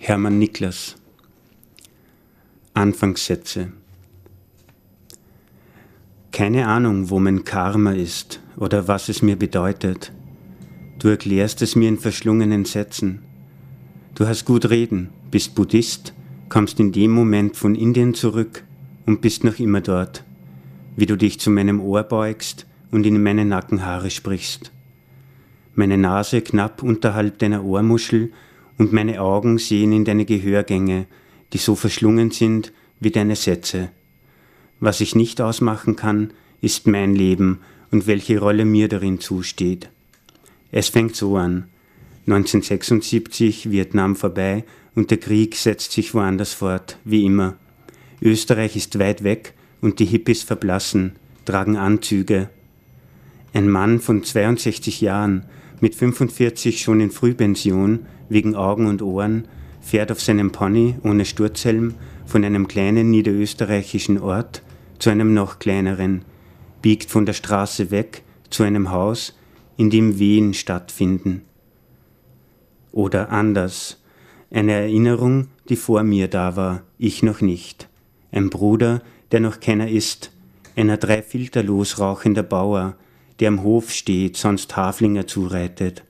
Hermann Niklas Anfangssätze Keine Ahnung, wo mein Karma ist oder was es mir bedeutet. Du erklärst es mir in verschlungenen Sätzen. Du hast gut reden, bist Buddhist, kommst in dem Moment von Indien zurück und bist noch immer dort, wie du dich zu meinem Ohr beugst und in meine Nackenhaare sprichst. Meine Nase knapp unterhalb deiner Ohrmuschel und meine Augen sehen in deine Gehörgänge, die so verschlungen sind wie deine Sätze. Was ich nicht ausmachen kann, ist mein Leben und welche Rolle mir darin zusteht. Es fängt so an. 1976, Vietnam vorbei und der Krieg setzt sich woanders fort, wie immer. Österreich ist weit weg und die Hippies verblassen, tragen Anzüge. Ein Mann von 62 Jahren, mit 45 schon in Frühpension, wegen Augen und Ohren, fährt auf seinem Pony ohne Sturzhelm von einem kleinen niederösterreichischen Ort zu einem noch kleineren, biegt von der Straße weg zu einem Haus, in dem Wehen stattfinden. Oder anders, eine Erinnerung, die vor mir da war, ich noch nicht. Ein Bruder, der noch keiner ist, einer drei Filter losrauchender Bauer, der am Hof steht, sonst Haflinger zureitet.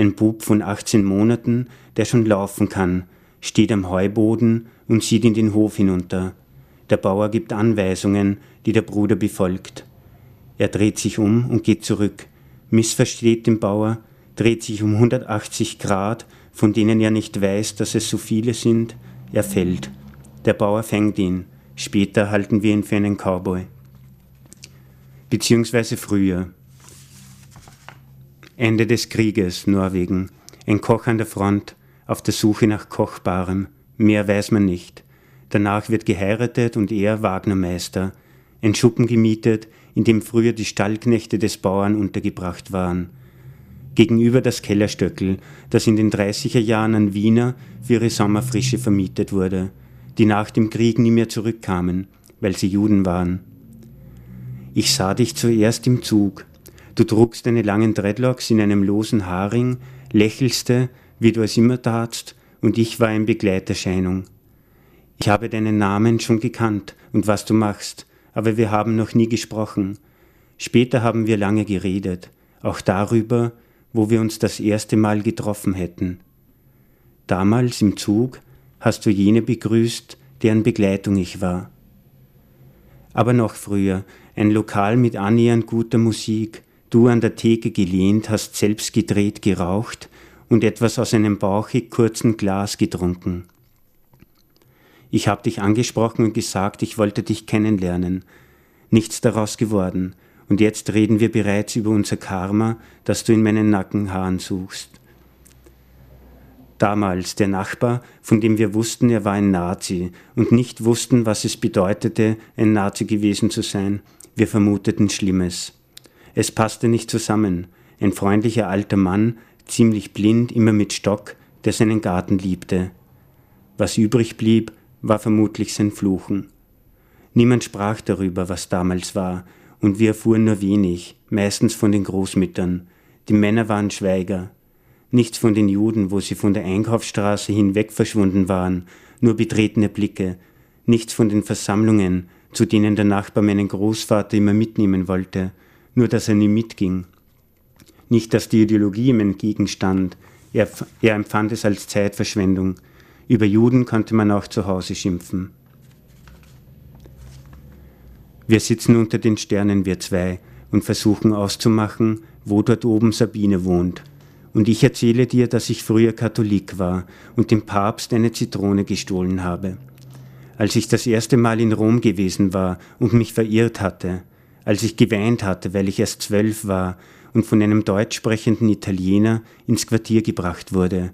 Ein Bub von 18 Monaten, der schon laufen kann, steht am Heuboden und sieht in den Hof hinunter. Der Bauer gibt Anweisungen, die der Bruder befolgt. Er dreht sich um und geht zurück, missversteht den Bauer, dreht sich um 180 Grad, von denen er nicht weiß, dass es so viele sind, er fällt. Der Bauer fängt ihn, später halten wir ihn für einen Cowboy. Beziehungsweise früher. Ende des Krieges, Norwegen. Ein Koch an der Front, auf der Suche nach Kochbarem. Mehr weiß man nicht. Danach wird geheiratet und er Wagnermeister. Ein Schuppen gemietet, in dem früher die Stallknechte des Bauern untergebracht waren. Gegenüber das Kellerstöckel, das in den 30er Jahren an Wiener für ihre Sommerfrische vermietet wurde, die nach dem Krieg nie mehr zurückkamen, weil sie Juden waren. Ich sah dich zuerst im Zug, Du trugst deine langen Dreadlocks in einem losen Haarring, lächelste, wie du es immer tatst, und ich war in Begleiterscheinung. Ich habe deinen Namen schon gekannt und was du machst, aber wir haben noch nie gesprochen. Später haben wir lange geredet, auch darüber, wo wir uns das erste Mal getroffen hätten. Damals im Zug hast du jene begrüßt, deren Begleitung ich war. Aber noch früher, ein Lokal mit annähernd guter Musik, Du an der Theke gelehnt, hast selbst gedreht geraucht und etwas aus einem bauchig kurzen Glas getrunken. Ich hab dich angesprochen und gesagt, ich wollte dich kennenlernen. Nichts daraus geworden, und jetzt reden wir bereits über unser Karma, das du in meinen Nackenhaaren suchst. Damals der Nachbar, von dem wir wussten, er war ein Nazi und nicht wussten, was es bedeutete, ein Nazi gewesen zu sein. Wir vermuteten Schlimmes. Es passte nicht zusammen. Ein freundlicher alter Mann, ziemlich blind, immer mit Stock, der seinen Garten liebte. Was übrig blieb, war vermutlich sein Fluchen. Niemand sprach darüber, was damals war, und wir erfuhren nur wenig, meistens von den Großmüttern. Die Männer waren Schweiger. Nichts von den Juden, wo sie von der Einkaufsstraße hinweg verschwunden waren, nur betretene Blicke. Nichts von den Versammlungen, zu denen der Nachbar meinen Großvater immer mitnehmen wollte, nur dass er nie mitging. Nicht, dass die Ideologie ihm entgegenstand, er, er empfand es als Zeitverschwendung. Über Juden konnte man auch zu Hause schimpfen. Wir sitzen unter den Sternen, wir zwei, und versuchen auszumachen, wo dort oben Sabine wohnt. Und ich erzähle dir, dass ich früher Katholik war und dem Papst eine Zitrone gestohlen habe. Als ich das erste Mal in Rom gewesen war und mich verirrt hatte, als ich geweint hatte, weil ich erst zwölf war und von einem deutsch sprechenden Italiener ins Quartier gebracht wurde,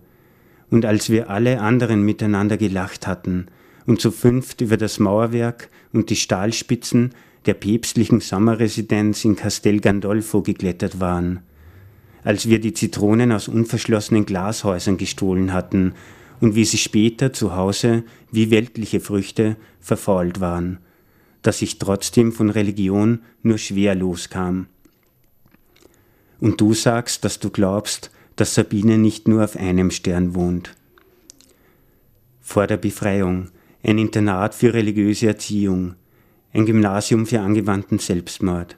und als wir alle anderen miteinander gelacht hatten und zu fünft über das Mauerwerk und die Stahlspitzen der päpstlichen Sommerresidenz in Castel Gandolfo geklettert waren, als wir die Zitronen aus unverschlossenen Glashäusern gestohlen hatten und wie sie später zu Hause wie weltliche Früchte verfault waren dass ich trotzdem von Religion nur schwer loskam. Und du sagst, dass du glaubst, dass Sabine nicht nur auf einem Stern wohnt. vor der Befreiung, ein Internat für religiöse Erziehung, ein Gymnasium für angewandten Selbstmord,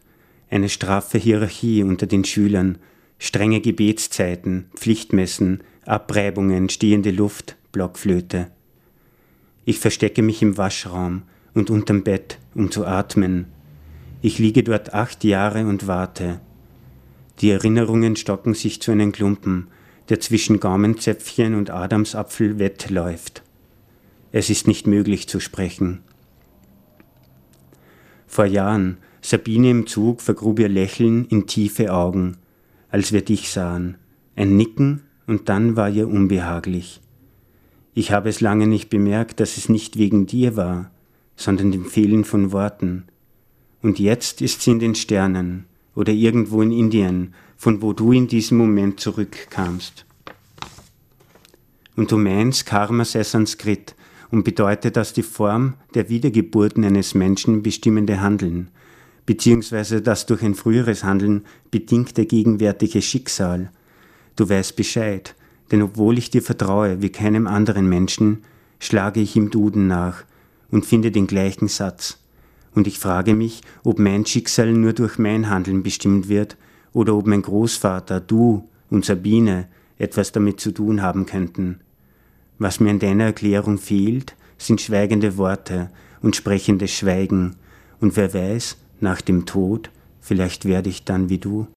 eine straffe Hierarchie unter den Schülern, strenge Gebetszeiten, Pflichtmessen, Abreibungen, stehende Luft, Blockflöte. Ich verstecke mich im Waschraum und unterm Bett, um zu atmen. Ich liege dort acht Jahre und warte. Die Erinnerungen stocken sich zu einem Klumpen, der zwischen Gaumenzäpfchen und Adamsapfel wettläuft. Es ist nicht möglich zu sprechen. Vor Jahren, Sabine im Zug vergrub ihr Lächeln in tiefe Augen, als wir dich sahen, ein Nicken und dann war ihr unbehaglich. Ich habe es lange nicht bemerkt, dass es nicht wegen dir war, sondern dem Fehlen von Worten. Und jetzt ist sie in den Sternen oder irgendwo in Indien, von wo du in diesem Moment zurückkamst. Und du meinst, Karma sei Sanskrit und bedeutet dass die Form der Wiedergeburten eines Menschen bestimmende Handeln, beziehungsweise das durch ein früheres Handeln bedingte gegenwärtige Schicksal. Du weißt Bescheid, denn obwohl ich dir vertraue wie keinem anderen Menschen, schlage ich im Duden nach und finde den gleichen Satz. Und ich frage mich, ob mein Schicksal nur durch mein Handeln bestimmt wird oder ob mein Großvater, du und Sabine etwas damit zu tun haben könnten. Was mir in deiner Erklärung fehlt, sind schweigende Worte und sprechendes Schweigen, und wer weiß, nach dem Tod, vielleicht werde ich dann wie du.